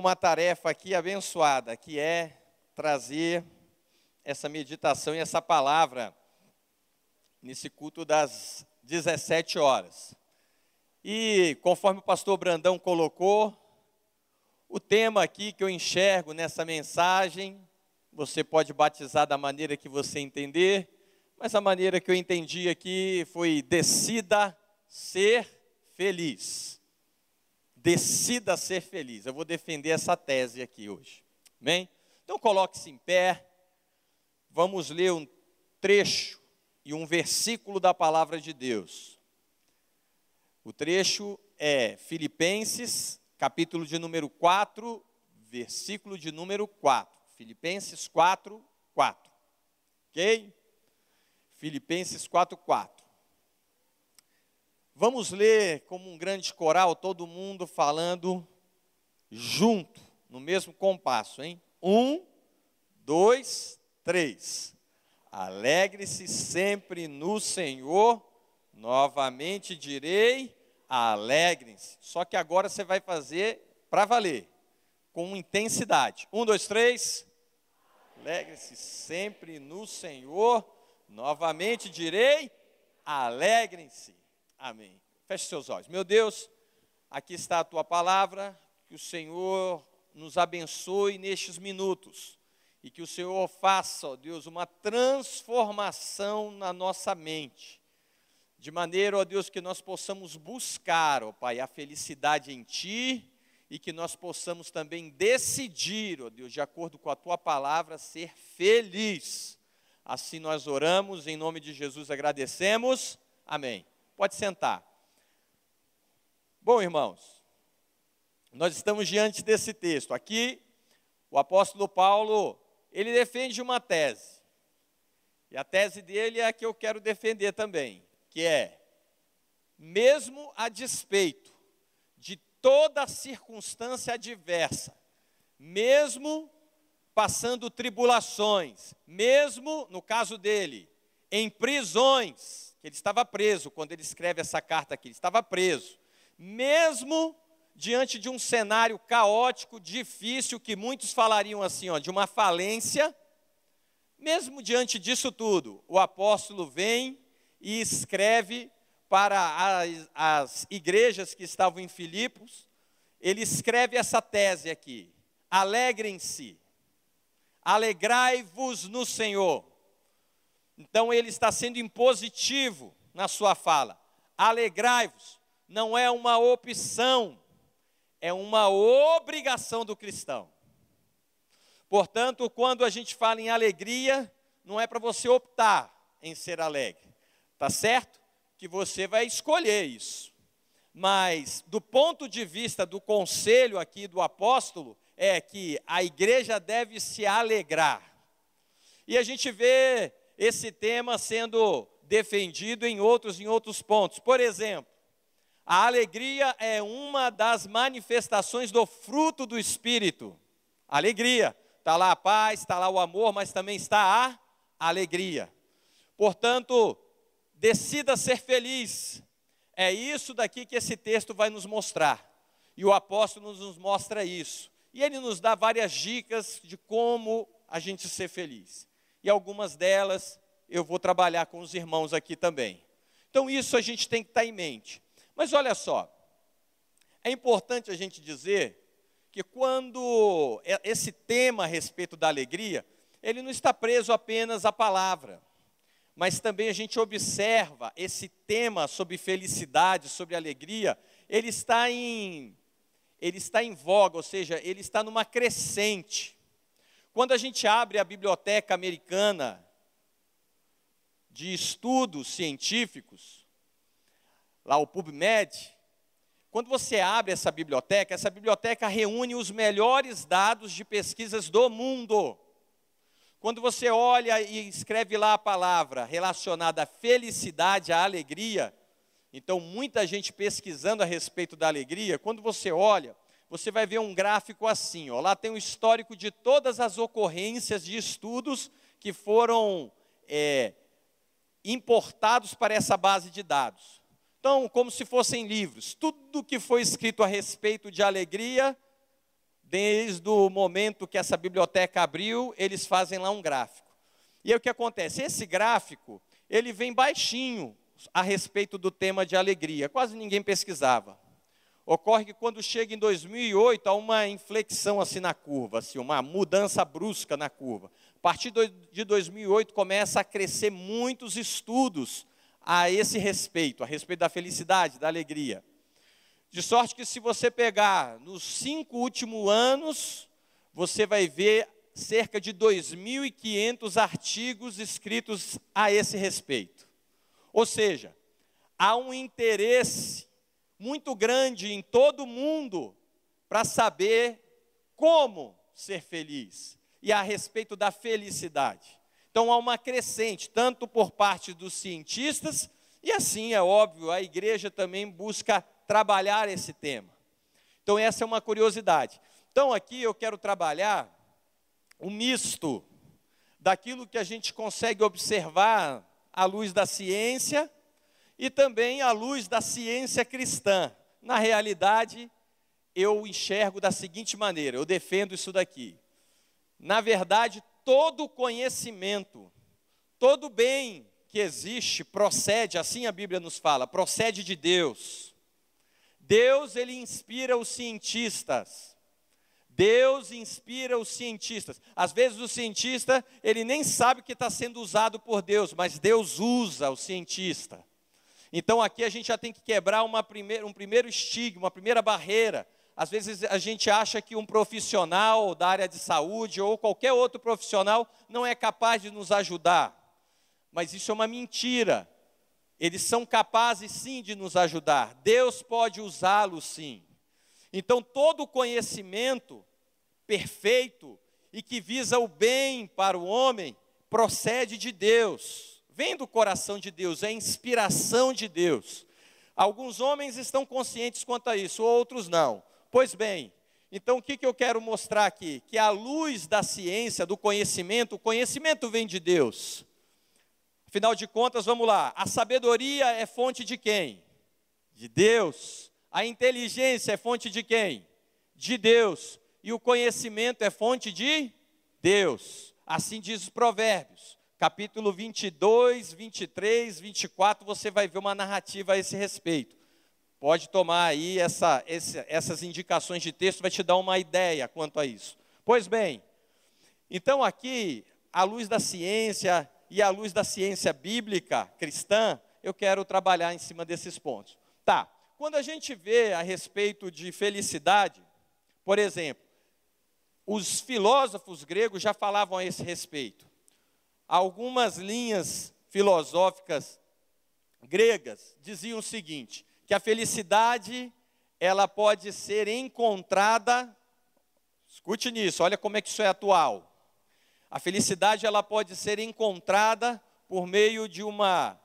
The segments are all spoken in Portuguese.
com uma tarefa aqui abençoada, que é trazer essa meditação e essa palavra nesse culto das 17 horas. E conforme o pastor Brandão colocou, o tema aqui que eu enxergo nessa mensagem, você pode batizar da maneira que você entender, mas a maneira que eu entendi aqui foi decida ser feliz. Decida ser feliz. Eu vou defender essa tese aqui hoje. Bem? Então coloque-se em pé. Vamos ler um trecho e um versículo da palavra de Deus. O trecho é Filipenses, capítulo de número 4, versículo de número 4. Filipenses 4, 4. Ok? Filipenses 4, 4. Vamos ler como um grande coral, todo mundo falando junto, no mesmo compasso, hein? Um, dois, três. Alegre-se sempre no Senhor, novamente direi, alegrem-se. Só que agora você vai fazer para valer, com intensidade. Um, dois, três. Alegre-se sempre no Senhor. Novamente direi: alegrem-se. Amém. Feche seus olhos. Meu Deus, aqui está a tua palavra. Que o Senhor nos abençoe nestes minutos. E que o Senhor faça, ó Deus, uma transformação na nossa mente. De maneira, ó Deus, que nós possamos buscar, ó Pai, a felicidade em Ti e que nós possamos também decidir, ó Deus, de acordo com a tua palavra, ser feliz. Assim nós oramos, em nome de Jesus agradecemos. Amém. Pode sentar. Bom, irmãos, nós estamos diante desse texto. Aqui, o apóstolo Paulo, ele defende uma tese. E a tese dele é a que eu quero defender também, que é: mesmo a despeito toda circunstância adversa, mesmo passando tribulações, mesmo, no caso dele, em prisões, que ele estava preso quando ele escreve essa carta aqui, ele estava preso, mesmo diante de um cenário caótico, difícil, que muitos falariam assim, ó, de uma falência, mesmo diante disso tudo, o apóstolo vem e escreve para as, as igrejas que estavam em Filipos, ele escreve essa tese aqui: alegrem-se, alegrai-vos no Senhor. Então ele está sendo impositivo na sua fala. Alegrai-vos não é uma opção, é uma obrigação do cristão. Portanto, quando a gente fala em alegria, não é para você optar em ser alegre, tá certo? que você vai escolher isso. Mas, do ponto de vista do conselho aqui do apóstolo, é que a igreja deve se alegrar. E a gente vê esse tema sendo defendido em outros em outros pontos. Por exemplo, a alegria é uma das manifestações do fruto do espírito. Alegria. Está lá a paz, está lá o amor, mas também está a alegria. Portanto, Decida ser feliz. É isso daqui que esse texto vai nos mostrar. E o apóstolo nos mostra isso. E ele nos dá várias dicas de como a gente ser feliz. E algumas delas eu vou trabalhar com os irmãos aqui também. Então isso a gente tem que estar em mente. Mas olha só, é importante a gente dizer que quando esse tema a respeito da alegria, ele não está preso apenas à palavra mas também a gente observa esse tema sobre felicidade, sobre alegria, ele está em ele está em voga, ou seja, ele está numa crescente. Quando a gente abre a biblioteca americana de estudos científicos, lá o PubMed, quando você abre essa biblioteca, essa biblioteca reúne os melhores dados de pesquisas do mundo. Quando você olha e escreve lá a palavra relacionada à felicidade, à alegria, então muita gente pesquisando a respeito da alegria, quando você olha, você vai ver um gráfico assim, ó, lá tem o um histórico de todas as ocorrências de estudos que foram é, importados para essa base de dados. Então, como se fossem livros, tudo que foi escrito a respeito de alegria, desde o momento que essa biblioteca abriu, eles fazem lá um gráfico. E aí o que acontece? Esse gráfico, ele vem baixinho a respeito do tema de alegria. Quase ninguém pesquisava. Ocorre que quando chega em 2008, há uma inflexão assim na curva, assim, uma mudança brusca na curva. A partir de 2008 começa a crescer muitos estudos a esse respeito, a respeito da felicidade, da alegria. De sorte que se você pegar nos cinco últimos anos, você vai ver cerca de 2.500 artigos escritos a esse respeito. Ou seja, há um interesse muito grande em todo mundo para saber como ser feliz e a respeito da felicidade. Então há uma crescente, tanto por parte dos cientistas, e assim é óbvio, a igreja também busca trabalhar esse tema. Então essa é uma curiosidade. Então aqui eu quero trabalhar o misto daquilo que a gente consegue observar à luz da ciência e também à luz da ciência cristã. Na realidade, eu enxergo da seguinte maneira, eu defendo isso daqui. Na verdade, todo conhecimento, todo bem que existe procede, assim a Bíblia nos fala, procede de Deus. Deus ele inspira os cientistas. Deus inspira os cientistas. Às vezes o cientista, ele nem sabe que está sendo usado por Deus, mas Deus usa o cientista. Então aqui a gente já tem que quebrar primeira, um primeiro estigma, uma primeira barreira. Às vezes a gente acha que um profissional da área de saúde ou qualquer outro profissional não é capaz de nos ajudar. Mas isso é uma mentira. Eles são capazes sim de nos ajudar. Deus pode usá-los sim. Então todo conhecimento perfeito e que visa o bem para o homem procede de Deus vem do coração de Deus, é inspiração de Deus. Alguns homens estão conscientes quanto a isso, outros não. Pois bem, então o que, que eu quero mostrar aqui? Que a luz da ciência, do conhecimento, o conhecimento vem de Deus. Afinal de contas, vamos lá, a sabedoria é fonte de quem? De Deus. A inteligência é fonte de quem? De Deus. E o conhecimento é fonte de Deus. Assim diz os provérbios capítulo 22, 23, 24, você vai ver uma narrativa a esse respeito. Pode tomar aí essa, esse, essas indicações de texto, vai te dar uma ideia quanto a isso. Pois bem, então aqui, à luz da ciência e à luz da ciência bíblica cristã, eu quero trabalhar em cima desses pontos. Tá, quando a gente vê a respeito de felicidade, por exemplo, os filósofos gregos já falavam a esse respeito algumas linhas filosóficas gregas diziam o seguinte: que a felicidade ela pode ser encontrada, escute nisso, olha como é que isso é atual. A felicidade ela pode ser encontrada por meio de uma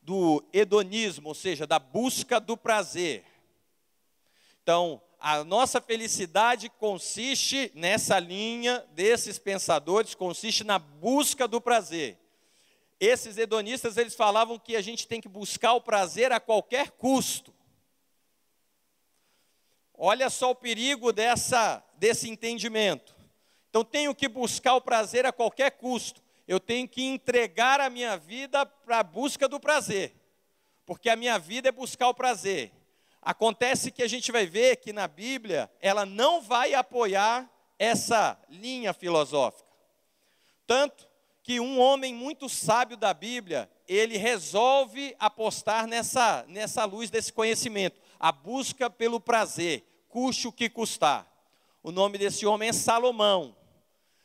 do hedonismo, ou seja, da busca do prazer. Então, a nossa felicidade consiste nessa linha desses pensadores, consiste na busca do prazer. Esses hedonistas, eles falavam que a gente tem que buscar o prazer a qualquer custo. Olha só o perigo dessa, desse entendimento. Então, tenho que buscar o prazer a qualquer custo. Eu tenho que entregar a minha vida para a busca do prazer. Porque a minha vida é buscar o prazer. Acontece que a gente vai ver que na Bíblia ela não vai apoiar essa linha filosófica. Tanto que um homem muito sábio da Bíblia, ele resolve apostar nessa, nessa luz desse conhecimento, a busca pelo prazer, custe o que custar. O nome desse homem é Salomão.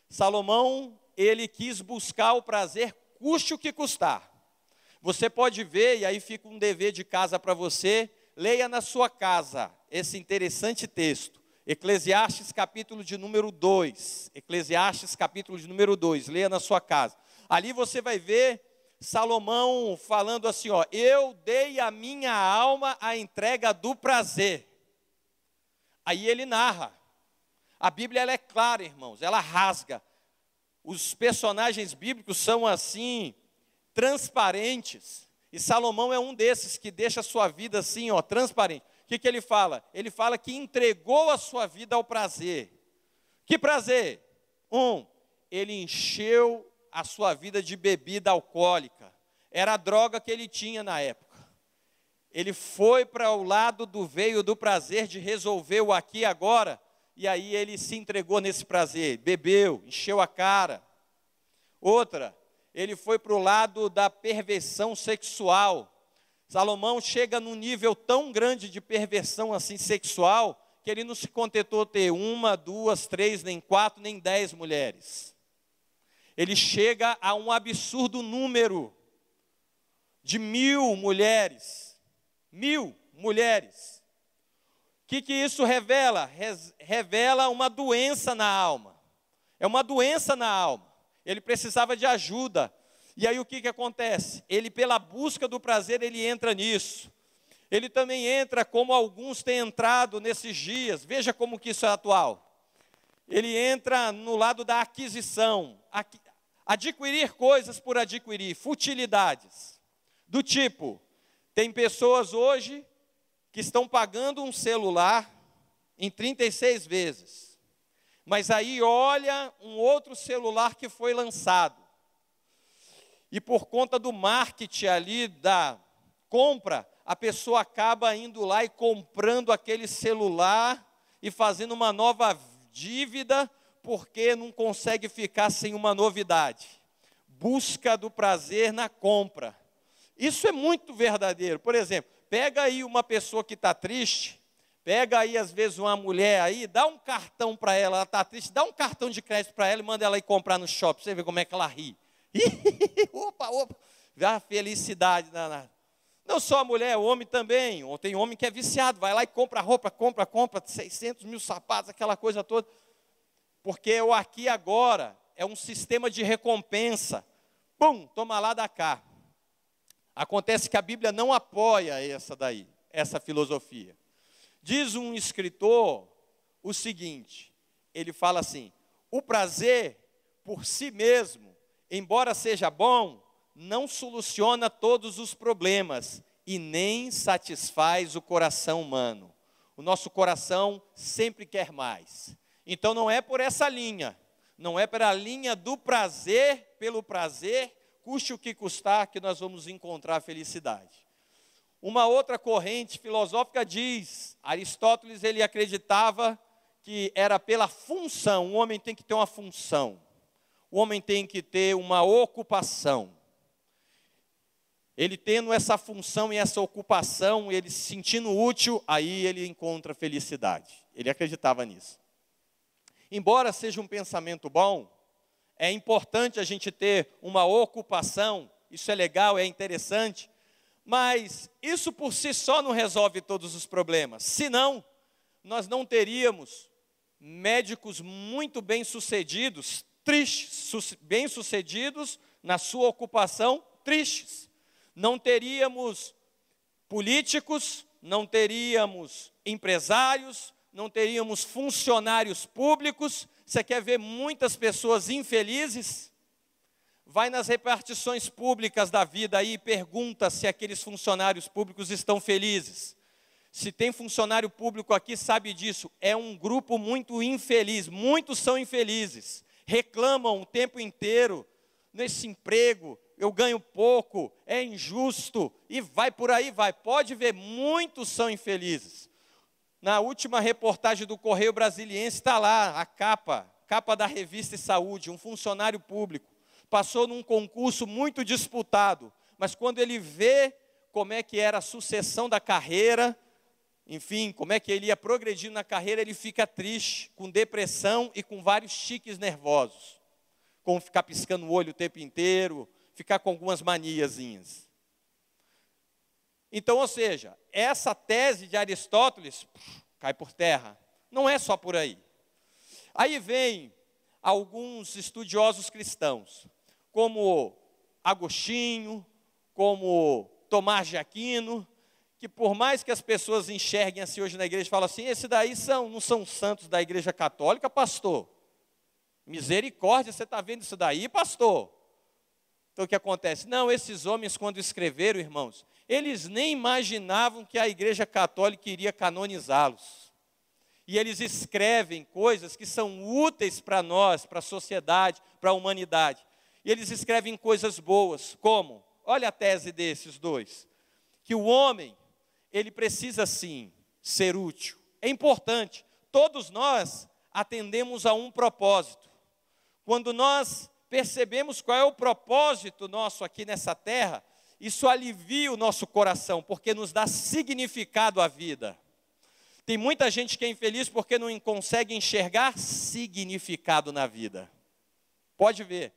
Salomão, ele quis buscar o prazer, custe o que custar. Você pode ver, e aí fica um dever de casa para você, leia na sua casa esse interessante texto. Eclesiastes capítulo de número 2. Eclesiastes capítulo de número 2. Leia na sua casa. Ali você vai ver Salomão falando assim, ó: "Eu dei a minha alma à entrega do prazer". Aí ele narra. A Bíblia ela é clara, irmãos, ela rasga. Os personagens bíblicos são assim transparentes. E Salomão é um desses que deixa a sua vida assim, ó, transparente. O que, que ele fala? Ele fala que entregou a sua vida ao prazer. Que prazer? Um, ele encheu a sua vida de bebida alcoólica. Era a droga que ele tinha na época. Ele foi para o lado do veio do prazer de resolver o aqui e agora, e aí ele se entregou nesse prazer, bebeu, encheu a cara. Outra, ele foi para o lado da perversão sexual. Salomão chega num nível tão grande de perversão assim sexual que ele não se contentou ter uma, duas, três, nem quatro, nem dez mulheres. Ele chega a um absurdo número de mil mulheres. Mil mulheres. O que, que isso revela? revela uma doença na alma. É uma doença na alma. Ele precisava de ajuda. E aí o que, que acontece? Ele, pela busca do prazer, ele entra nisso. Ele também entra como alguns têm entrado nesses dias. Veja como que isso é atual. Ele entra no lado da aquisição, adquirir coisas por adquirir, futilidades. Do tipo, tem pessoas hoje que estão pagando um celular em 36 vezes. Mas aí olha um outro celular que foi lançado e por conta do marketing ali, da compra, a pessoa acaba indo lá e comprando aquele celular e fazendo uma nova dívida, porque não consegue ficar sem uma novidade. Busca do prazer na compra. Isso é muito verdadeiro. Por exemplo, pega aí uma pessoa que está triste, pega aí às vezes uma mulher aí, dá um cartão para ela, ela está triste, dá um cartão de crédito para ela e manda ela ir comprar no shopping, você vê como é que ela ri. opa, opa, a felicidade danada. Não só a mulher, o homem também. Tem homem que é viciado, vai lá e compra roupa, compra, compra 600 mil sapatos, aquela coisa toda. Porque o aqui agora é um sistema de recompensa. Pum, toma lá da cá. Acontece que a Bíblia não apoia essa daí, essa filosofia. Diz um escritor o seguinte: ele fala assim: o prazer por si mesmo embora seja bom, não soluciona todos os problemas e nem satisfaz o coração humano. O nosso coração sempre quer mais. Então não é por essa linha, não é pela linha do prazer, pelo prazer, custe o que custar, que nós vamos encontrar felicidade. Uma outra corrente filosófica diz, Aristóteles ele acreditava que era pela função, o homem tem que ter uma função o homem tem que ter uma ocupação. Ele tendo essa função e essa ocupação, ele se sentindo útil, aí ele encontra felicidade. Ele acreditava nisso. Embora seja um pensamento bom, é importante a gente ter uma ocupação, isso é legal, é interessante, mas isso por si só não resolve todos os problemas. Senão, nós não teríamos médicos muito bem-sucedidos, tristes, bem-sucedidos na sua ocupação, tristes. Não teríamos políticos, não teríamos empresários, não teríamos funcionários públicos. Você quer ver muitas pessoas infelizes? Vai nas repartições públicas da vida aí e pergunta se aqueles funcionários públicos estão felizes. Se tem funcionário público aqui, sabe disso. É um grupo muito infeliz, muitos são infelizes reclamam o tempo inteiro nesse emprego, eu ganho pouco, é injusto, e vai por aí, vai. Pode ver, muitos são infelizes. Na última reportagem do Correio Brasiliense está lá a capa, capa da revista Saúde, um funcionário público. Passou num concurso muito disputado, mas quando ele vê como é que era a sucessão da carreira, enfim, como é que ele ia progredindo na carreira, ele fica triste, com depressão e com vários chiques nervosos. Como ficar piscando o olho o tempo inteiro, ficar com algumas maniazinhas. Então, ou seja, essa tese de Aristóteles cai por terra. Não é só por aí. Aí vem alguns estudiosos cristãos, como Agostinho, como Tomás de Aquino, que por mais que as pessoas enxerguem assim hoje na igreja, falam assim, esse daí são, não são santos da igreja católica, pastor. Misericórdia, você está vendo isso daí, pastor? Então o que acontece? Não, esses homens, quando escreveram, irmãos, eles nem imaginavam que a igreja católica iria canonizá-los. E eles escrevem coisas que são úteis para nós, para a sociedade, para a humanidade. E eles escrevem coisas boas, como, olha a tese desses dois, que o homem, ele precisa sim ser útil. É importante, todos nós atendemos a um propósito. Quando nós percebemos qual é o propósito nosso aqui nessa terra, isso alivia o nosso coração, porque nos dá significado à vida. Tem muita gente que é infeliz porque não consegue enxergar significado na vida. Pode ver.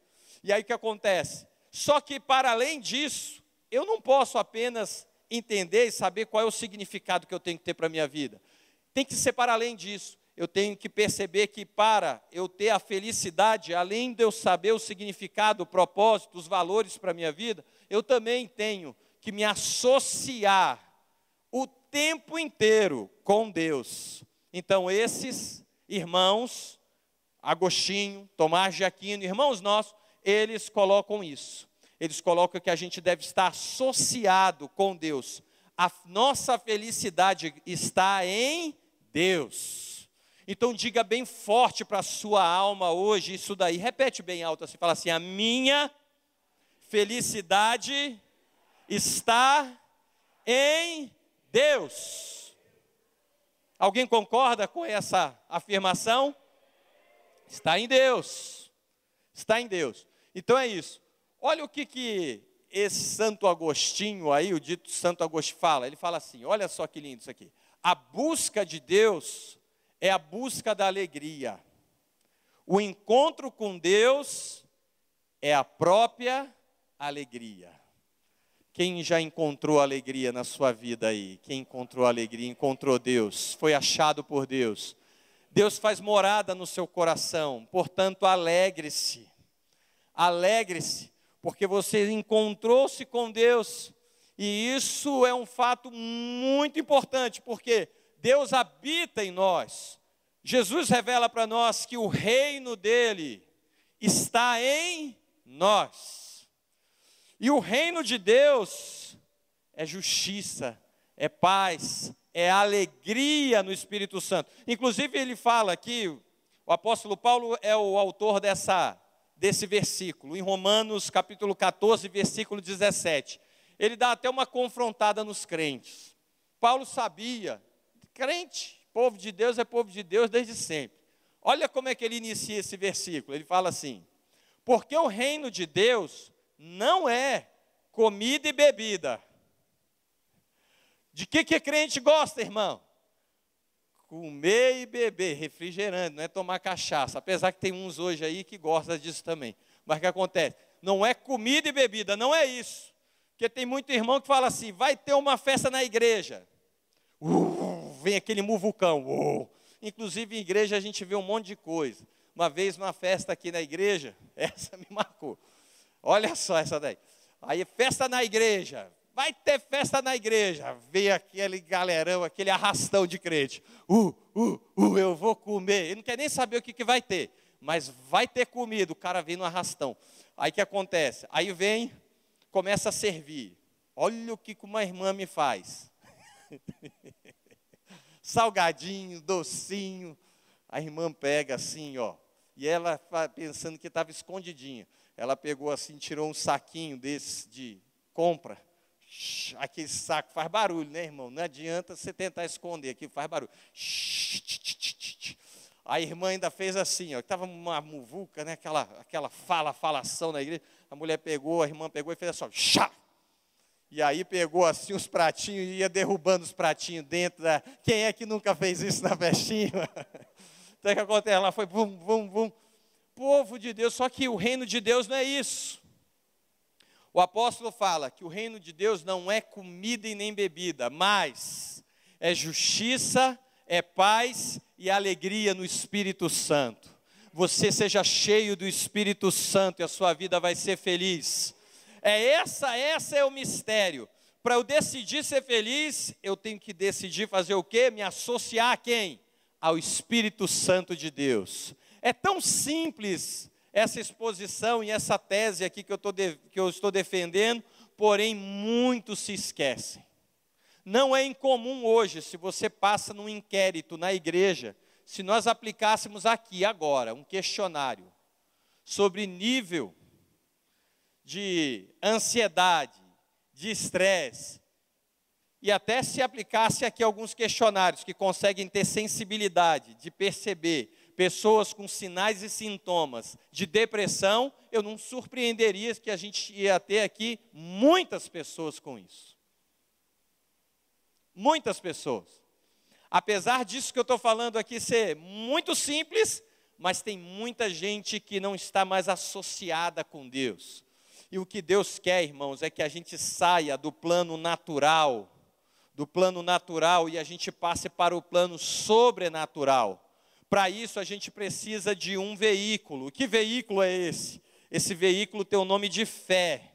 E aí o que acontece? Só que para além disso, eu não posso apenas entender e saber qual é o significado que eu tenho que ter para a minha vida. Tem que ser para além disso. Eu tenho que perceber que para eu ter a felicidade, além de eu saber o significado, o propósito, os valores para a minha vida, eu também tenho que me associar o tempo inteiro com Deus. Então, esses irmãos, Agostinho, Tomás de Aquino, irmãos nossos, eles colocam isso. Eles colocam que a gente deve estar associado com Deus. A nossa felicidade está em Deus. Então diga bem forte para a sua alma hoje isso daí. Repete bem alto assim, fala assim: a minha felicidade está em Deus. Alguém concorda com essa afirmação? Está em Deus. Está em Deus. Então é isso. Olha o que, que esse Santo Agostinho aí, o dito Santo Agostinho, fala. Ele fala assim: olha só que lindo isso aqui. A busca de Deus é a busca da alegria. O encontro com Deus é a própria alegria. Quem já encontrou alegria na sua vida aí? Quem encontrou alegria? Encontrou Deus, foi achado por Deus. Deus faz morada no seu coração, portanto, alegre-se alegre-se, porque você encontrou-se com Deus, e isso é um fato muito importante, porque Deus habita em nós. Jesus revela para nós que o reino dele está em nós. E o reino de Deus é justiça, é paz, é alegria no Espírito Santo. Inclusive, ele fala aqui, o apóstolo Paulo é o autor dessa desse versículo, em Romanos capítulo 14, versículo 17. Ele dá até uma confrontada nos crentes. Paulo sabia, crente, povo de Deus é povo de Deus desde sempre. Olha como é que ele inicia esse versículo. Ele fala assim: Porque o reino de Deus não é comida e bebida. De que que crente gosta, irmão? Comer e beber, refrigerante, não é tomar cachaça. Apesar que tem uns hoje aí que gostam disso também. Mas o que acontece? Não é comida e bebida, não é isso. Porque tem muito irmão que fala assim: vai ter uma festa na igreja. Uh, vem aquele muvucão. Uh. Inclusive em igreja a gente vê um monte de coisa. Uma vez numa festa aqui na igreja, essa me marcou. Olha só essa daí. Aí festa na igreja, vai ter festa na igreja. Vem aquele galerão, aquele arrastão de crente. Uh, uh, uh, eu vou comer. Ele não quer nem saber o que, que vai ter, mas vai ter comida. O cara vem no arrastão. Aí que acontece? Aí vem, começa a servir. Olha o que uma irmã me faz. Salgadinho, docinho. A irmã pega assim, ó. E ela pensando que estava escondidinha. Ela pegou assim, tirou um saquinho desse de compra aquele saco faz barulho, né, irmão? Não adianta você tentar esconder aqui, faz barulho. A irmã ainda fez assim, ó, estava uma muvuca, né, aquela, aquela fala, falação na igreja. A mulher pegou, a irmã pegou e fez assim, chá. E aí pegou assim os pratinhos e ia derrubando os pratinhos dentro da. Quem é que nunca fez isso na festinha? Então o que acontece? Ela foi bum, bum, bum. Povo de Deus, só que o reino de Deus não é isso. O apóstolo fala que o reino de Deus não é comida e nem bebida, mas é justiça, é paz e alegria no Espírito Santo. Você seja cheio do Espírito Santo e a sua vida vai ser feliz. É essa, essa é o mistério. Para eu decidir ser feliz, eu tenho que decidir fazer o quê? Me associar a quem? Ao Espírito Santo de Deus. É tão simples essa exposição e essa tese aqui que eu, de, que eu estou defendendo, porém muitos se esquecem. Não é incomum hoje, se você passa num inquérito na igreja, se nós aplicássemos aqui agora um questionário sobre nível de ansiedade, de estresse, e até se aplicasse aqui alguns questionários que conseguem ter sensibilidade de perceber pessoas com sinais e sintomas de depressão, eu não surpreenderia que a gente ia ter aqui muitas pessoas com isso. Muitas pessoas. Apesar disso que eu estou falando aqui ser muito simples, mas tem muita gente que não está mais associada com Deus. E o que Deus quer, irmãos, é que a gente saia do plano natural, do plano natural e a gente passe para o plano sobrenatural. Para isso a gente precisa de um veículo. Que veículo é esse? Esse veículo tem o nome de fé.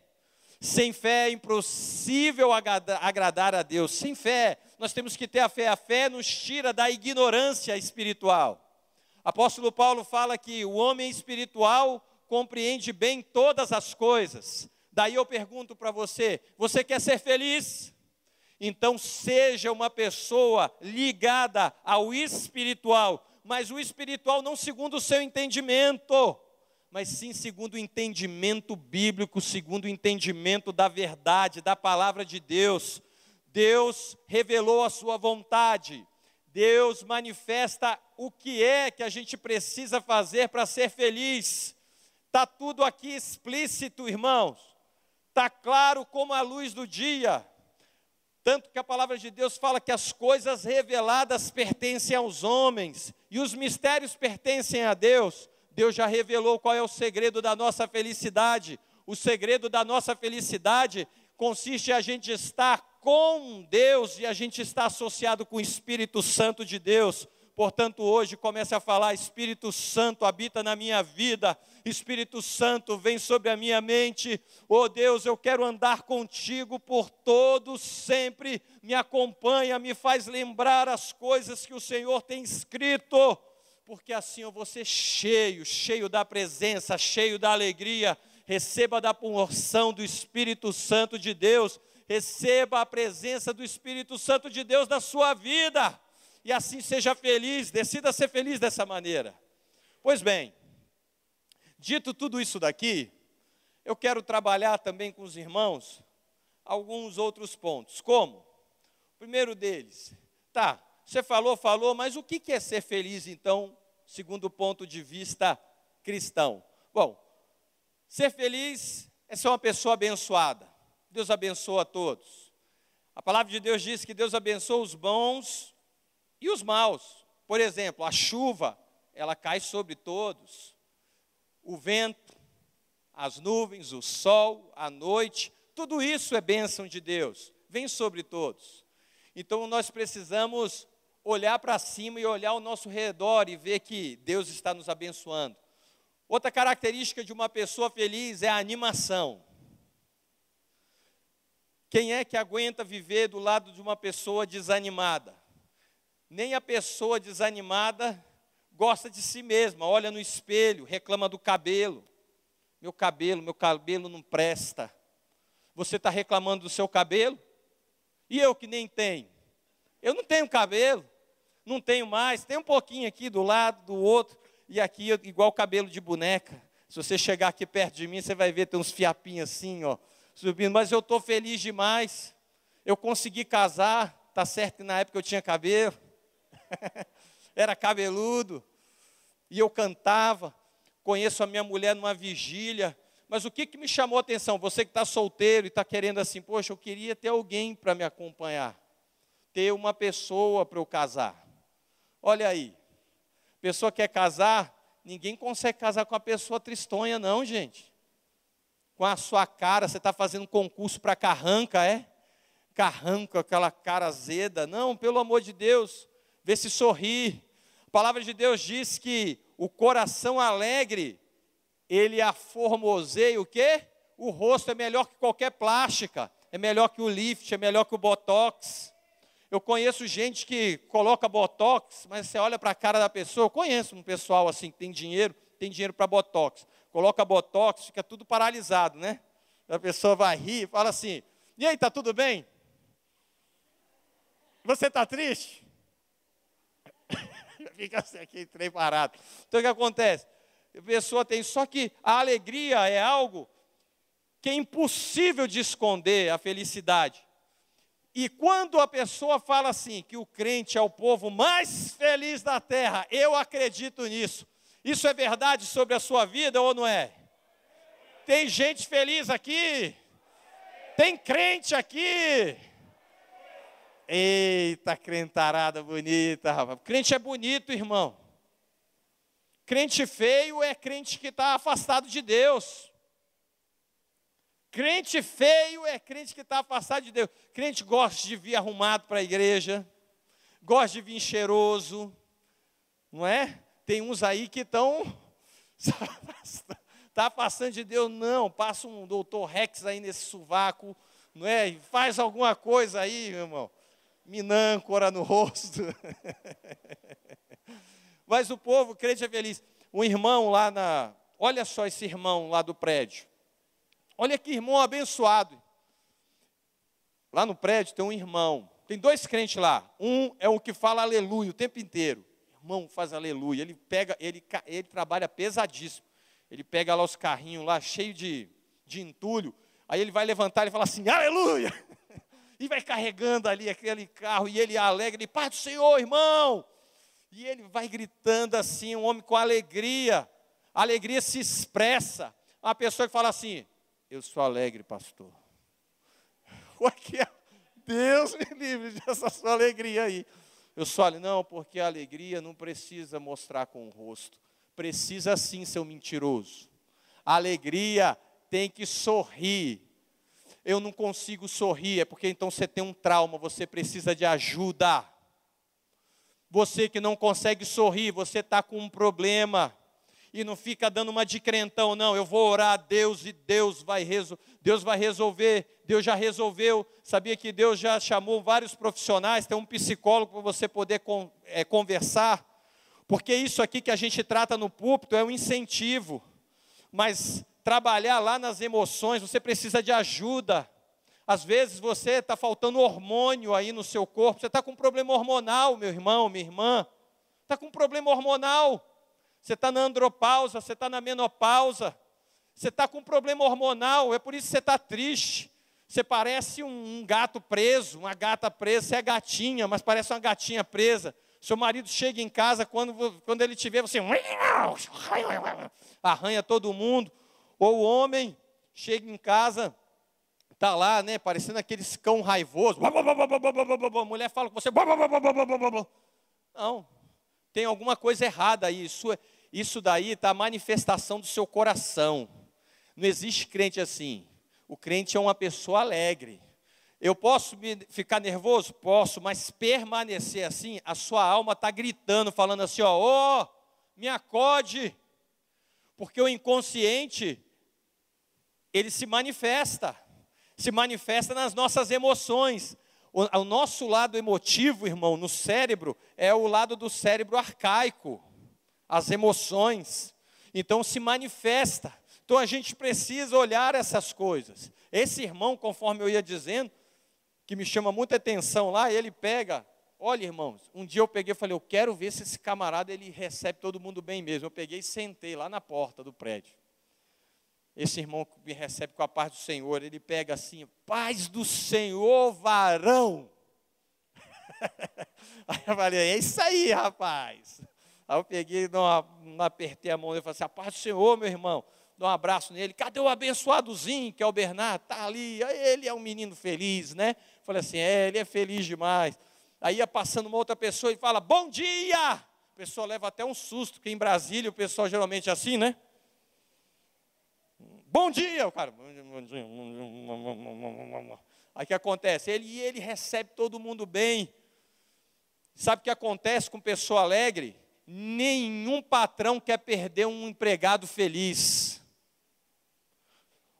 Sem fé é impossível agradar a Deus. Sem fé, nós temos que ter a fé. A fé nos tira da ignorância espiritual. Apóstolo Paulo fala que o homem espiritual compreende bem todas as coisas. Daí eu pergunto para você: você quer ser feliz? Então seja uma pessoa ligada ao espiritual, mas o espiritual não segundo o seu entendimento, mas sim segundo o entendimento bíblico, segundo o entendimento da verdade, da palavra de Deus. Deus revelou a sua vontade, Deus manifesta o que é que a gente precisa fazer para ser feliz. Está tudo aqui explícito, irmãos. Está claro como a luz do dia. Tanto que a palavra de Deus fala que as coisas reveladas pertencem aos homens e os mistérios pertencem a Deus. Deus já revelou qual é o segredo da nossa felicidade. O segredo da nossa felicidade consiste em a gente estar com Deus e a gente estar associado com o Espírito Santo de Deus. Portanto, hoje comece a falar: Espírito Santo habita na minha vida, Espírito Santo vem sobre a minha mente. Oh Deus, eu quero andar contigo por todos sempre. Me acompanha, me faz lembrar as coisas que o Senhor tem escrito, porque assim eu vou ser cheio, cheio da presença, cheio da alegria. Receba da porção do Espírito Santo de Deus, receba a presença do Espírito Santo de Deus na sua vida e assim seja feliz, decida ser feliz dessa maneira. Pois bem, dito tudo isso daqui, eu quero trabalhar também com os irmãos alguns outros pontos. Como? O primeiro deles, tá, você falou, falou, mas o que é ser feliz então, segundo o ponto de vista cristão? Bom, ser feliz é ser uma pessoa abençoada. Deus abençoa a todos. A palavra de Deus diz que Deus abençoa os bons e os maus, por exemplo, a chuva, ela cai sobre todos. O vento, as nuvens, o sol, a noite, tudo isso é bênção de Deus, vem sobre todos. Então nós precisamos olhar para cima e olhar ao nosso redor e ver que Deus está nos abençoando. Outra característica de uma pessoa feliz é a animação. Quem é que aguenta viver do lado de uma pessoa desanimada? Nem a pessoa desanimada gosta de si mesma, olha no espelho, reclama do cabelo. Meu cabelo, meu cabelo não presta. Você está reclamando do seu cabelo? E eu que nem tenho? Eu não tenho cabelo, não tenho mais, tem um pouquinho aqui do lado, do outro, e aqui igual cabelo de boneca. Se você chegar aqui perto de mim, você vai ver tem uns fiapinhos assim, ó, subindo. Mas eu estou feliz demais. Eu consegui casar, tá certo que na época eu tinha cabelo. era cabeludo, e eu cantava. Conheço a minha mulher numa vigília. Mas o que, que me chamou a atenção? Você que está solteiro e está querendo assim, poxa, eu queria ter alguém para me acompanhar, ter uma pessoa para eu casar. Olha aí, pessoa quer casar, ninguém consegue casar com a pessoa tristonha, não, gente. Com a sua cara, você está fazendo concurso para carranca, é? Carranca, aquela cara azeda. Não, pelo amor de Deus, vê se sorri. A palavra de Deus diz que o coração alegre, ele aformoseia o quê? O rosto é melhor que qualquer plástica, é melhor que o lift, é melhor que o botox. Eu conheço gente que coloca botox, mas você olha para a cara da pessoa, eu conheço um pessoal assim que tem dinheiro, tem dinheiro para botox. Coloca botox, fica tudo paralisado, né? A pessoa vai rir, fala assim: "E aí, tá tudo bem?" Você está triste? Fica assim aqui, trem parado. Então o que acontece? A pessoa tem, só que a alegria é algo que é impossível de esconder a felicidade. E quando a pessoa fala assim, que o crente é o povo mais feliz da terra, eu acredito nisso. Isso é verdade sobre a sua vida ou não é? Tem gente feliz aqui? Tem crente aqui? Eita, crentarada bonita, rapaz. Crente é bonito, irmão. Crente feio é crente que está afastado de Deus. Crente feio é crente que está afastado de Deus. Crente gosta de vir arrumado para a igreja, gosta de vir cheiroso, não é? Tem uns aí que estão. Está afastando de Deus, não. Passa um doutor Rex aí nesse sovaco, não é? Faz alguma coisa aí, meu irmão. Minâncora no rosto. Mas o povo crente é feliz. Um irmão lá na. Olha só esse irmão lá do prédio. Olha que irmão abençoado. Lá no prédio tem um irmão. Tem dois crentes lá. Um é o que fala aleluia o tempo inteiro. Irmão faz aleluia. Ele pega, ele, ele trabalha pesadíssimo. Ele pega lá os carrinhos lá, cheio de, de entulho. Aí ele vai levantar e fala assim, aleluia! E vai carregando ali aquele carro, e ele alegre, ele, Pai do Senhor, irmão! E ele vai gritando assim, um homem com alegria. A alegria se expressa. Uma pessoa que fala assim, eu sou alegre, pastor. O que é? Deus me livre dessa sua alegria aí. Eu só não, porque a alegria não precisa mostrar com o rosto. Precisa sim ser mentiroso. A alegria tem que sorrir. Eu não consigo sorrir, é porque então você tem um trauma, você precisa de ajuda. Você que não consegue sorrir, você está com um problema e não fica dando uma de crentão, não. Eu vou orar a Deus e Deus vai, Deus vai resolver. Deus já resolveu. Sabia que Deus já chamou vários profissionais, tem um psicólogo para você poder con é, conversar. Porque isso aqui que a gente trata no púlpito é um incentivo. Mas trabalhar lá nas emoções, você precisa de ajuda. Às vezes você está faltando hormônio aí no seu corpo, você está com um problema hormonal, meu irmão, minha irmã. Está com um problema hormonal você está na andropausa, você está na menopausa, você está com um problema hormonal, é por isso que você está triste. Você parece um gato preso, uma gata presa, você é gatinha, mas parece uma gatinha presa. Seu marido chega em casa, quando, quando ele te vê, você arranha todo mundo. Ou o homem chega em casa, está lá, né, parecendo aqueles cão raivoso. A mulher fala com você. Não, tem alguma coisa errada aí. Isso, isso daí está a manifestação do seu coração. Não existe crente assim. O crente é uma pessoa alegre. Eu posso ficar nervoso? Posso, mas permanecer assim, a sua alma está gritando, falando assim: ó, oh, me acode. Porque o inconsciente, ele se manifesta, se manifesta nas nossas emoções. O, o nosso lado emotivo, irmão, no cérebro, é o lado do cérebro arcaico, as emoções. Então se manifesta. Então a gente precisa olhar essas coisas. Esse irmão, conforme eu ia dizendo, que me chama muita atenção lá, ele pega, olha irmãos, um dia eu peguei e falei, eu quero ver se esse camarada ele recebe todo mundo bem mesmo. Eu peguei e sentei lá na porta do prédio. Esse irmão que me recebe com a paz do Senhor, ele pega assim, paz do Senhor, varão. aí eu falei, é isso aí, rapaz. Aí eu peguei, não, não apertei a mão dele falei assim, a paz do Senhor, meu irmão. Dá um abraço nele. Cadê o abençoadozinho, que é o Bernardo? Está ali. Ele é um menino feliz, né? Falei assim, é, ele é feliz demais. Aí ia passando uma outra pessoa e fala, bom dia! A pessoa leva até um susto, porque em Brasília o pessoal geralmente é assim, né? Bom dia, o cara. Aí o que acontece? Ele, ele recebe todo mundo bem. Sabe o que acontece com pessoa alegre? Nenhum patrão quer perder um empregado feliz.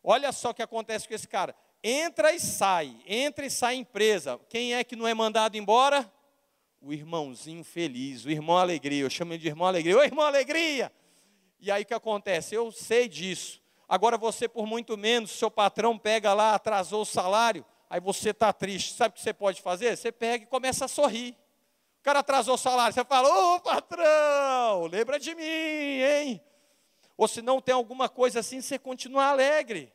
Olha só o que acontece com esse cara. Entra e sai, entra e sai empresa. Quem é que não é mandado embora? O irmãozinho feliz, o irmão alegria. Eu chamo ele de irmão alegria. Ô irmão alegria! E aí o que acontece? Eu sei disso. Agora você, por muito menos, seu patrão pega lá, atrasou o salário, aí você está triste, sabe o que você pode fazer? Você pega e começa a sorrir. O cara atrasou o salário, você fala, ô patrão, lembra de mim, hein? Ou se não tem alguma coisa assim, você continua alegre.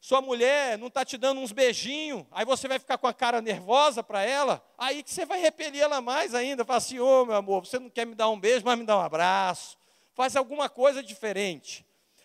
Sua mulher não está te dando uns beijinhos, aí você vai ficar com a cara nervosa para ela, aí que você vai repelir ela mais ainda. Fala assim, ô oh, meu amor, você não quer me dar um beijo, mas me dá um abraço. Faz alguma coisa diferente.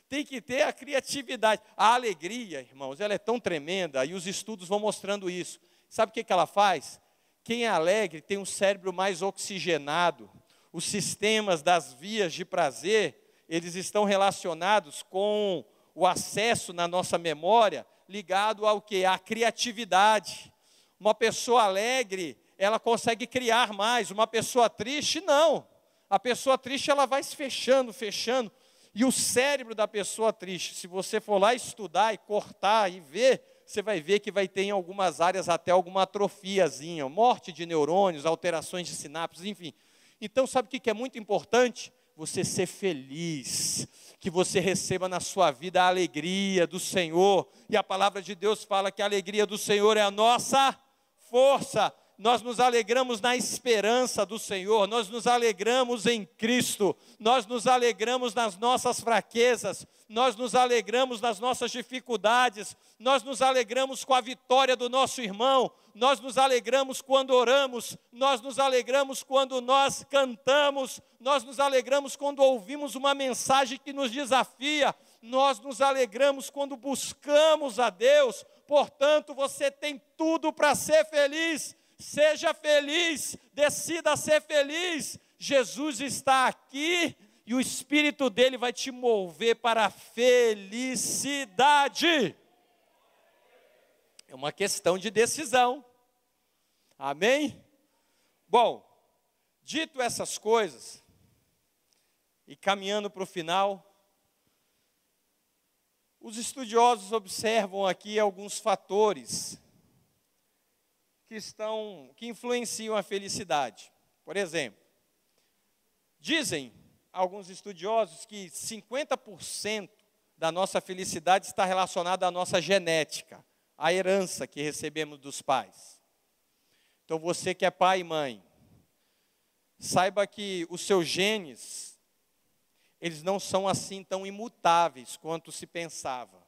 Tem que ter a criatividade. A alegria, irmãos, ela é tão tremenda, e os estudos vão mostrando isso. Sabe o que, que ela faz? Quem é alegre tem um cérebro mais oxigenado. Os sistemas das vias de prazer, eles estão relacionados com o acesso na nossa memória ligado ao que? A criatividade. Uma pessoa alegre, ela consegue criar mais. Uma pessoa triste, não. A pessoa triste, ela vai se fechando, fechando. E o cérebro da pessoa triste, se você for lá estudar e cortar e ver, você vai ver que vai ter em algumas áreas até alguma atrofiazinha, morte de neurônios, alterações de sinapses, enfim. Então, sabe o que é muito importante? Você ser feliz, que você receba na sua vida a alegria do Senhor. E a palavra de Deus fala que a alegria do Senhor é a nossa força nós nos alegramos na esperança do Senhor, nós nos alegramos em Cristo, nós nos alegramos nas nossas fraquezas, nós nos alegramos nas nossas dificuldades, nós nos alegramos com a vitória do nosso irmão, nós nos alegramos quando oramos, nós nos alegramos quando nós cantamos, nós nos alegramos quando ouvimos uma mensagem que nos desafia, nós nos alegramos quando buscamos a Deus. Portanto, você tem tudo para ser feliz seja feliz, decida ser feliz. Jesus está aqui e o Espírito dele vai te mover para a felicidade. É uma questão de decisão. Amém? Bom, dito essas coisas, e caminhando para o final, os estudiosos observam aqui alguns fatores que estão que influenciam a felicidade. Por exemplo, dizem alguns estudiosos que 50% da nossa felicidade está relacionada à nossa genética, à herança que recebemos dos pais. Então você que é pai e mãe, saiba que os seus genes eles não são assim tão imutáveis quanto se pensava.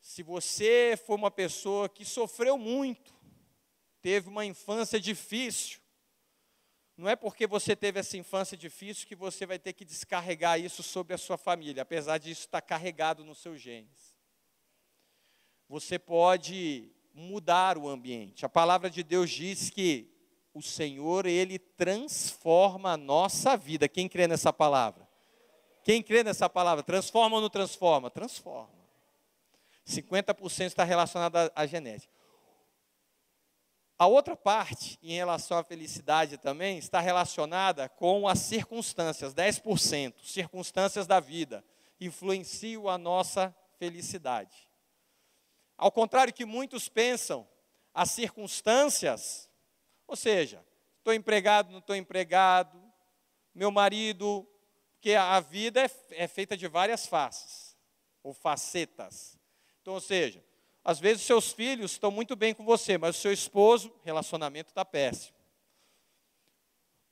Se você for uma pessoa que sofreu muito, teve uma infância difícil. Não é porque você teve essa infância difícil que você vai ter que descarregar isso sobre a sua família, apesar disso estar carregado nos seus genes. Você pode mudar o ambiente. A palavra de Deus diz que o Senhor, Ele transforma a nossa vida. Quem crê nessa palavra? Quem crê nessa palavra? Transforma ou não transforma? Transforma. 50% está relacionado à genética. A outra parte, em relação à felicidade também, está relacionada com as circunstâncias, 10%, circunstâncias da vida, influenciam a nossa felicidade. Ao contrário que muitos pensam, as circunstâncias, ou seja, estou empregado, não estou empregado, meu marido, porque a vida é, é feita de várias faces, ou facetas. Então, ou seja, às vezes seus filhos estão muito bem com você, mas o seu esposo, relacionamento está péssimo.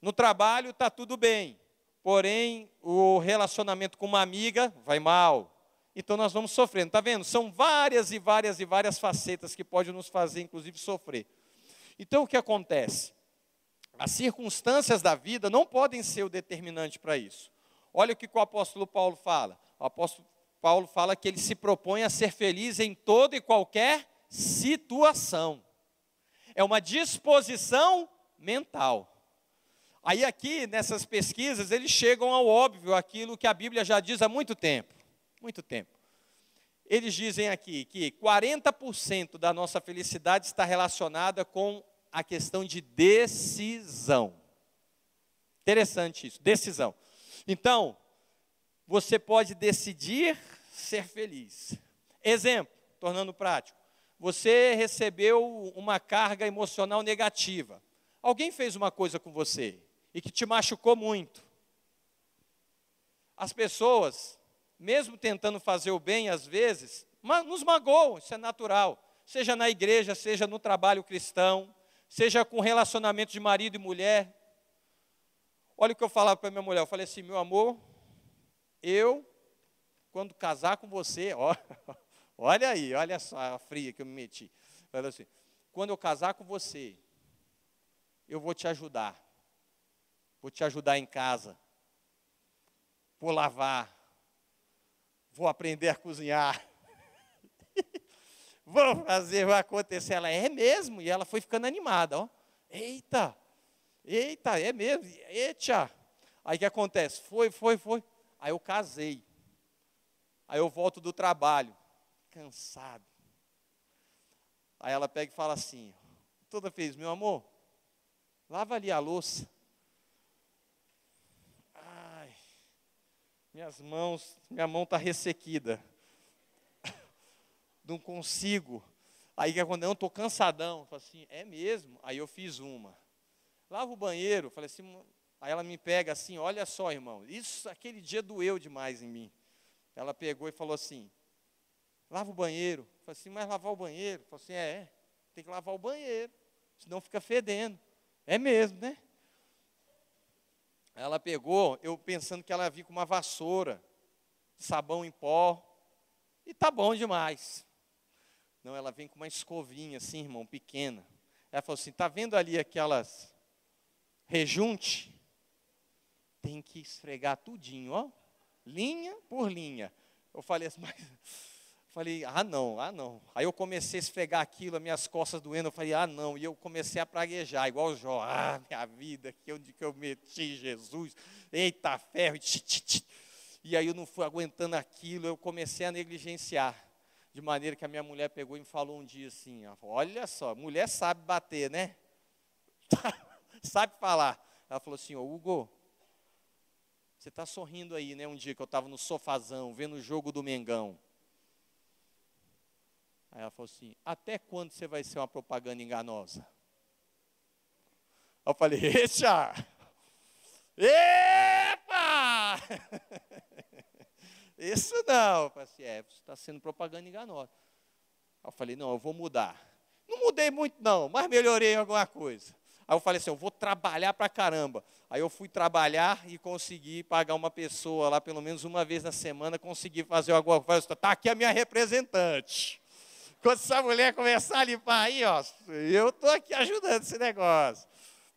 No trabalho está tudo bem, porém o relacionamento com uma amiga vai mal. Então nós vamos sofrendo, está vendo? São várias e várias e várias facetas que podem nos fazer, inclusive, sofrer. Então o que acontece? As circunstâncias da vida não podem ser o determinante para isso. Olha o que o apóstolo Paulo fala. O apóstolo Paulo fala que ele se propõe a ser feliz em toda e qualquer situação. É uma disposição mental. Aí aqui nessas pesquisas eles chegam ao óbvio, aquilo que a Bíblia já diz há muito tempo, muito tempo. Eles dizem aqui que 40% da nossa felicidade está relacionada com a questão de decisão. Interessante isso, decisão. Então, você pode decidir ser feliz. Exemplo, tornando prático. Você recebeu uma carga emocional negativa. Alguém fez uma coisa com você e que te machucou muito. As pessoas, mesmo tentando fazer o bem às vezes, nos magoam, isso é natural. seja na igreja, seja no trabalho cristão, seja com relacionamento de marido e mulher. Olha o que eu falava para minha mulher, eu falei assim, meu amor, eu, quando casar com você, ó, olha aí, olha só a fria que eu me meti. Assim, quando eu casar com você, eu vou te ajudar. Vou te ajudar em casa. Vou lavar. Vou aprender a cozinhar. vou fazer, vai acontecer. Ela é mesmo. E ela foi ficando animada, ó. Eita, eita, é mesmo. Eita. Aí o que acontece? Foi, foi, foi. Aí eu casei. Aí eu volto do trabalho, cansado. Aí ela pega e fala assim, toda vez, meu amor, lava ali a louça. Ai, minhas mãos, minha mão está ressequida. Não consigo. Aí que quando eu estou cansadão, eu assim, é mesmo? Aí eu fiz uma. Lava o banheiro, falei assim, aí ela me pega assim, olha só, irmão, isso aquele dia doeu demais em mim. Ela pegou e falou assim, lava o banheiro. Falei assim, mas lavar o banheiro? Falei assim, é, tem que lavar o banheiro, senão fica fedendo. É mesmo, né? Ela pegou, eu pensando que ela ia vir com uma vassoura, sabão em pó, e tá bom demais. Não, ela vem com uma escovinha assim, irmão, pequena. Ela falou assim: tá vendo ali aquelas rejunte? Tem que esfregar tudinho, ó, linha por linha. Eu falei assim, mas Falei, ah não, ah não. Aí eu comecei a esfregar aquilo, as minhas costas doendo, eu falei, ah não. E eu comecei a praguejar, igual o Jó, ah, minha vida, que onde que eu meti Jesus, eita ferro, e aí eu não fui aguentando aquilo, eu comecei a negligenciar. De maneira que a minha mulher pegou e me falou um dia assim, olha só, mulher sabe bater, né? sabe falar. Ela falou assim, ô Hugo, você está sorrindo aí, né? Um dia que eu estava no sofazão, vendo o jogo do Mengão. Aí ela falou assim: Até quando você vai ser uma propaganda enganosa? Eu falei: Eita! Epa! Isso não. Eu falei assim: É, você está sendo propaganda enganosa. Eu falei: Não, eu vou mudar. Não mudei muito, não, mas melhorei alguma coisa. Aí eu falei assim: Eu vou trabalhar para caramba. Aí eu fui trabalhar e consegui pagar uma pessoa lá, pelo menos uma vez na semana, consegui fazer alguma coisa. Está aqui a minha representante. Quando essa mulher começar a limpar aí, ó, eu estou aqui ajudando esse negócio.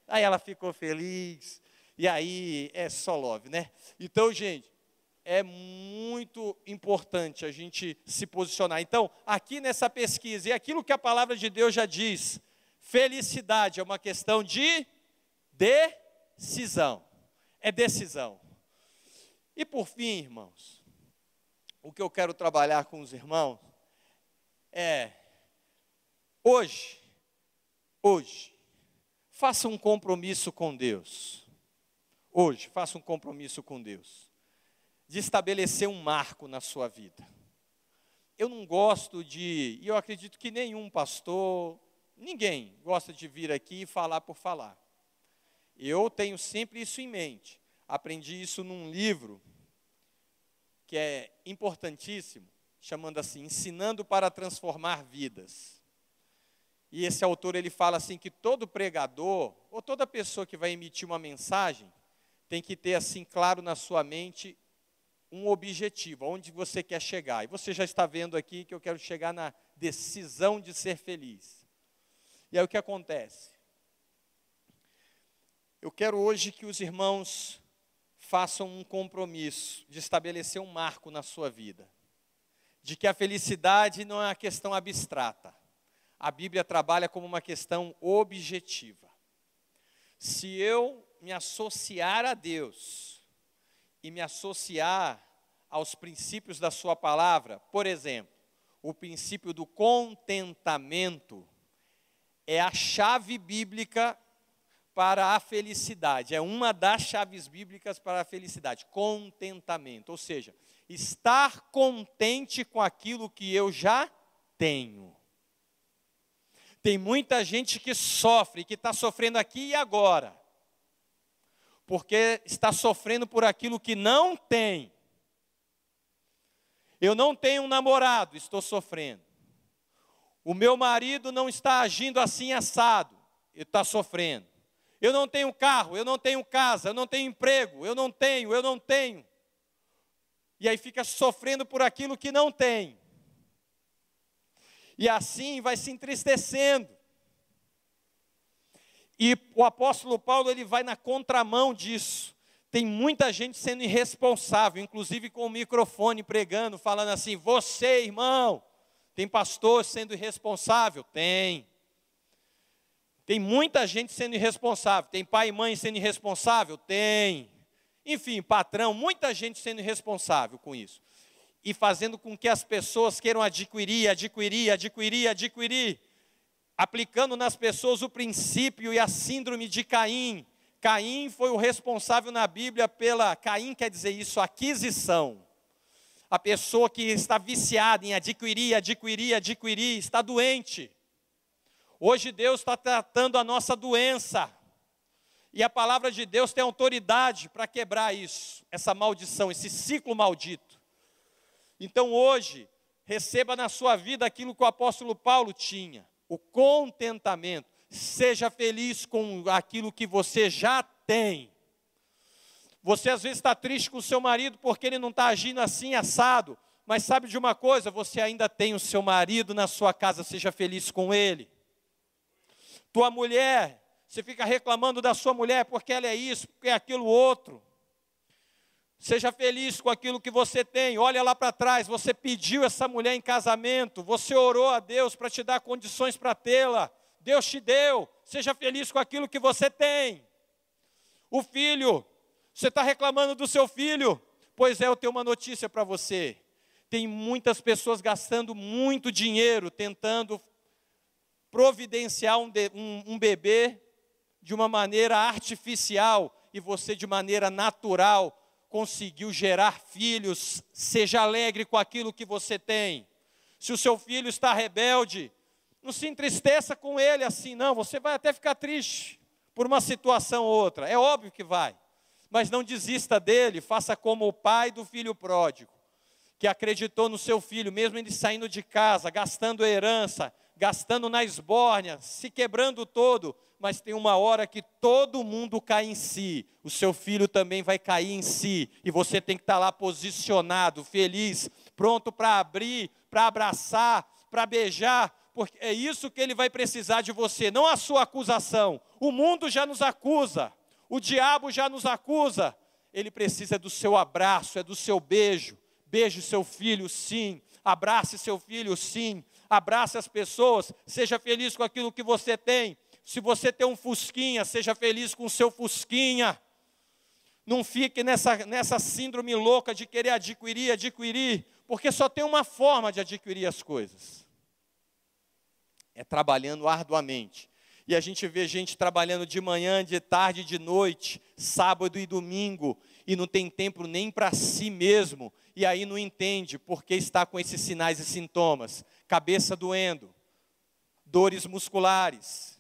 Aí ela ficou feliz, e aí é só love, né? Então, gente, é muito importante a gente se posicionar. Então, aqui nessa pesquisa, e aquilo que a palavra de Deus já diz, felicidade é uma questão de decisão. É decisão. E por fim, irmãos, o que eu quero trabalhar com os irmãos é: hoje, hoje, faça um compromisso com Deus. Hoje, faça um compromisso com Deus. De estabelecer um marco na sua vida. Eu não gosto de, e eu acredito que nenhum pastor, ninguém gosta de vir aqui e falar por falar. Eu tenho sempre isso em mente. Aprendi isso num livro que é importantíssimo, chamando assim, ensinando para transformar vidas. E esse autor ele fala assim que todo pregador ou toda pessoa que vai emitir uma mensagem tem que ter assim claro na sua mente um objetivo, aonde você quer chegar. E você já está vendo aqui que eu quero chegar na decisão de ser feliz. E aí o que acontece? Eu quero hoje que os irmãos façam um compromisso de estabelecer um marco na sua vida de que a felicidade não é uma questão abstrata. A Bíblia trabalha como uma questão objetiva. Se eu me associar a Deus e me associar aos princípios da Sua palavra, por exemplo, o princípio do contentamento é a chave bíblica para a felicidade, é uma das chaves bíblicas para a felicidade, contentamento, ou seja, estar contente com aquilo que eu já tenho. Tem muita gente que sofre, que está sofrendo aqui e agora, porque está sofrendo por aquilo que não tem. Eu não tenho um namorado, estou sofrendo. O meu marido não está agindo assim assado, ele está sofrendo. Eu não tenho carro, eu não tenho casa, eu não tenho emprego, eu não tenho, eu não tenho. E aí fica sofrendo por aquilo que não tem. E assim vai se entristecendo. E o apóstolo Paulo ele vai na contramão disso. Tem muita gente sendo irresponsável, inclusive com o microfone pregando, falando assim: "Você, irmão, tem pastor sendo irresponsável? Tem. Tem muita gente sendo irresponsável. Tem pai e mãe sendo irresponsável? Tem. Enfim, patrão, muita gente sendo irresponsável com isso. E fazendo com que as pessoas queiram adquirir, adquirir, adquirir, adquirir. Aplicando nas pessoas o princípio e a síndrome de Caim. Caim foi o responsável na Bíblia pela. Caim quer dizer isso, aquisição a pessoa que está viciada em adquirir, adquirir, adquirir, está doente. Hoje Deus está tratando a nossa doença. E a palavra de Deus tem autoridade para quebrar isso, essa maldição, esse ciclo maldito. Então hoje, receba na sua vida aquilo que o apóstolo Paulo tinha: o contentamento. Seja feliz com aquilo que você já tem. Você às vezes está triste com o seu marido porque ele não está agindo assim assado. Mas sabe de uma coisa? Você ainda tem o seu marido na sua casa, seja feliz com ele. Tua mulher, você fica reclamando da sua mulher porque ela é isso, porque é aquilo outro. Seja feliz com aquilo que você tem. Olha lá para trás, você pediu essa mulher em casamento, você orou a Deus para te dar condições para tê-la. Deus te deu. Seja feliz com aquilo que você tem. O filho, você está reclamando do seu filho? Pois é, eu tenho uma notícia para você. Tem muitas pessoas gastando muito dinheiro tentando providenciar um, de, um, um bebê de uma maneira artificial e você, de maneira natural, conseguiu gerar filhos. Seja alegre com aquilo que você tem. Se o seu filho está rebelde, não se entristeça com ele assim, não. Você vai até ficar triste por uma situação ou outra. É óbvio que vai mas não desista dele, faça como o pai do filho pródigo, que acreditou no seu filho, mesmo ele saindo de casa, gastando herança, gastando na esbórnia, se quebrando todo, mas tem uma hora que todo mundo cai em si, o seu filho também vai cair em si, e você tem que estar lá posicionado, feliz, pronto para abrir, para abraçar, para beijar, porque é isso que ele vai precisar de você, não a sua acusação. O mundo já nos acusa, o diabo já nos acusa. Ele precisa do seu abraço, é do seu beijo. Beije seu filho, sim. Abrace seu filho, sim. Abrace as pessoas. Seja feliz com aquilo que você tem. Se você tem um fusquinha, seja feliz com o seu fusquinha. Não fique nessa, nessa síndrome louca de querer adquirir, adquirir, porque só tem uma forma de adquirir as coisas: é trabalhando arduamente. E a gente vê gente trabalhando de manhã, de tarde, de noite, sábado e domingo, e não tem tempo nem para si mesmo, e aí não entende porque está com esses sinais e sintomas: cabeça doendo, dores musculares,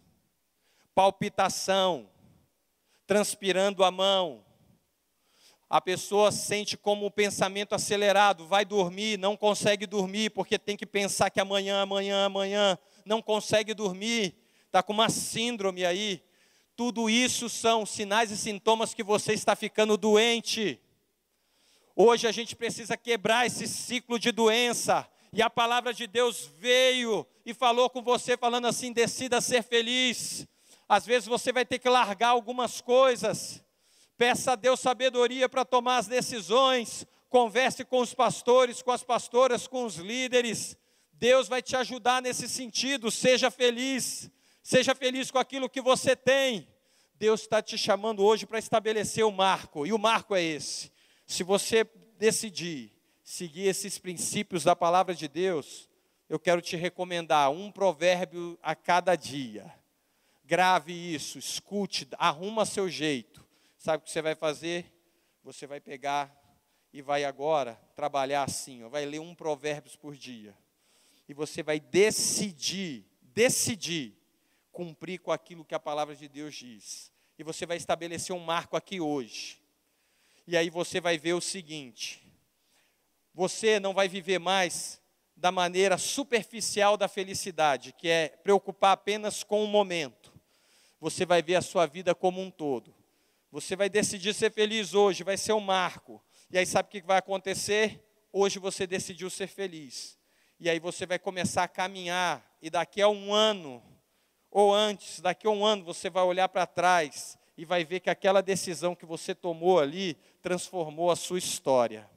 palpitação, transpirando a mão. A pessoa sente como um pensamento acelerado, vai dormir, não consegue dormir porque tem que pensar que amanhã, amanhã, amanhã, não consegue dormir está com uma síndrome aí. Tudo isso são sinais e sintomas que você está ficando doente. Hoje a gente precisa quebrar esse ciclo de doença. E a palavra de Deus veio e falou com você, falando assim: decida ser feliz. Às vezes você vai ter que largar algumas coisas. Peça a Deus sabedoria para tomar as decisões. Converse com os pastores, com as pastoras, com os líderes. Deus vai te ajudar nesse sentido. Seja feliz. Seja feliz com aquilo que você tem. Deus está te chamando hoje para estabelecer o marco, e o marco é esse. Se você decidir seguir esses princípios da palavra de Deus, eu quero te recomendar um provérbio a cada dia. Grave isso, escute, arruma seu jeito. Sabe o que você vai fazer? Você vai pegar e vai agora trabalhar assim, ó, vai ler um provérbio por dia. E você vai decidir, decidir cumprir com aquilo que a palavra de Deus diz. E você vai estabelecer um marco aqui hoje. E aí você vai ver o seguinte: você não vai viver mais da maneira superficial da felicidade, que é preocupar apenas com o momento. Você vai ver a sua vida como um todo. Você vai decidir ser feliz hoje, vai ser um marco. E aí sabe o que vai acontecer? Hoje você decidiu ser feliz. E aí você vai começar a caminhar, e daqui a um ano, ou antes, daqui a um ano, você vai olhar para trás e vai ver que aquela decisão que você tomou ali transformou a sua história.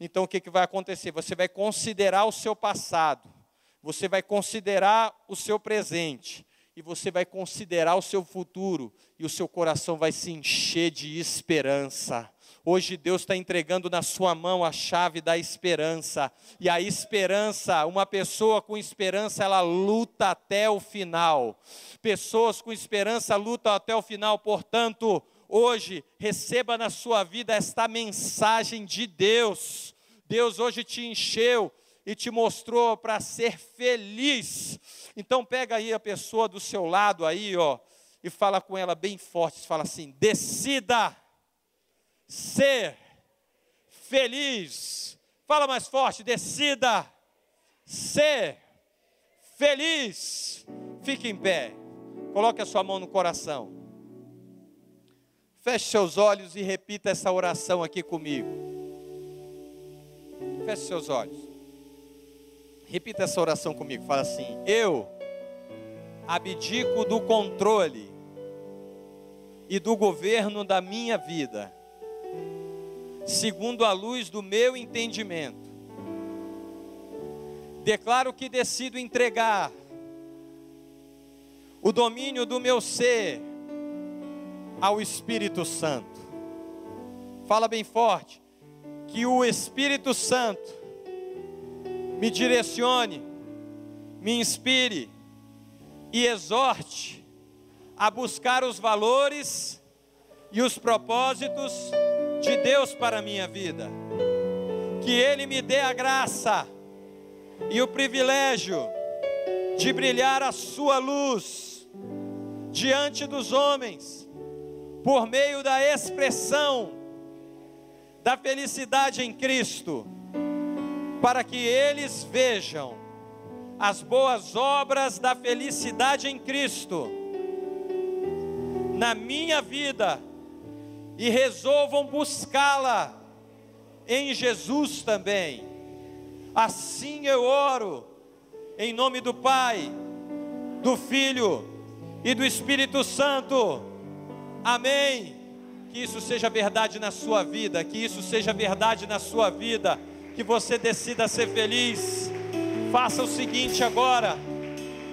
Então o que, que vai acontecer? Você vai considerar o seu passado, você vai considerar o seu presente, e você vai considerar o seu futuro, e o seu coração vai se encher de esperança. Hoje Deus está entregando na sua mão a chave da esperança. E a esperança, uma pessoa com esperança, ela luta até o final. Pessoas com esperança lutam até o final. Portanto, hoje receba na sua vida esta mensagem de Deus. Deus hoje te encheu e te mostrou para ser feliz. Então pega aí a pessoa do seu lado aí, ó, e fala com ela bem forte, fala assim: "Decida ser feliz". Fala mais forte, decida ser feliz. Fique em pé. Coloque a sua mão no coração. Feche seus olhos e repita essa oração aqui comigo. Feche seus olhos. Repita essa oração comigo. Fala assim: Eu abdico do controle e do governo da minha vida, segundo a luz do meu entendimento. Declaro que decido entregar o domínio do meu ser ao Espírito Santo. Fala bem forte, que o Espírito Santo me direcione, me inspire e exorte a buscar os valores e os propósitos de Deus para a minha vida. Que Ele me dê a graça e o privilégio de brilhar a Sua luz diante dos homens por meio da expressão da felicidade em Cristo, para que eles vejam as boas obras da felicidade em Cristo na minha vida e resolvam buscá-la em Jesus também. Assim eu oro, em nome do Pai, do Filho e do Espírito Santo. Amém. Que isso seja verdade na sua vida, que isso seja verdade na sua vida, que você decida ser feliz. Faça o seguinte agora,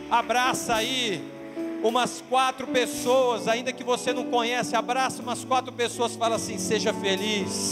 abraça aí umas quatro pessoas, ainda que você não conhece, abraça umas quatro pessoas, fala assim: seja feliz.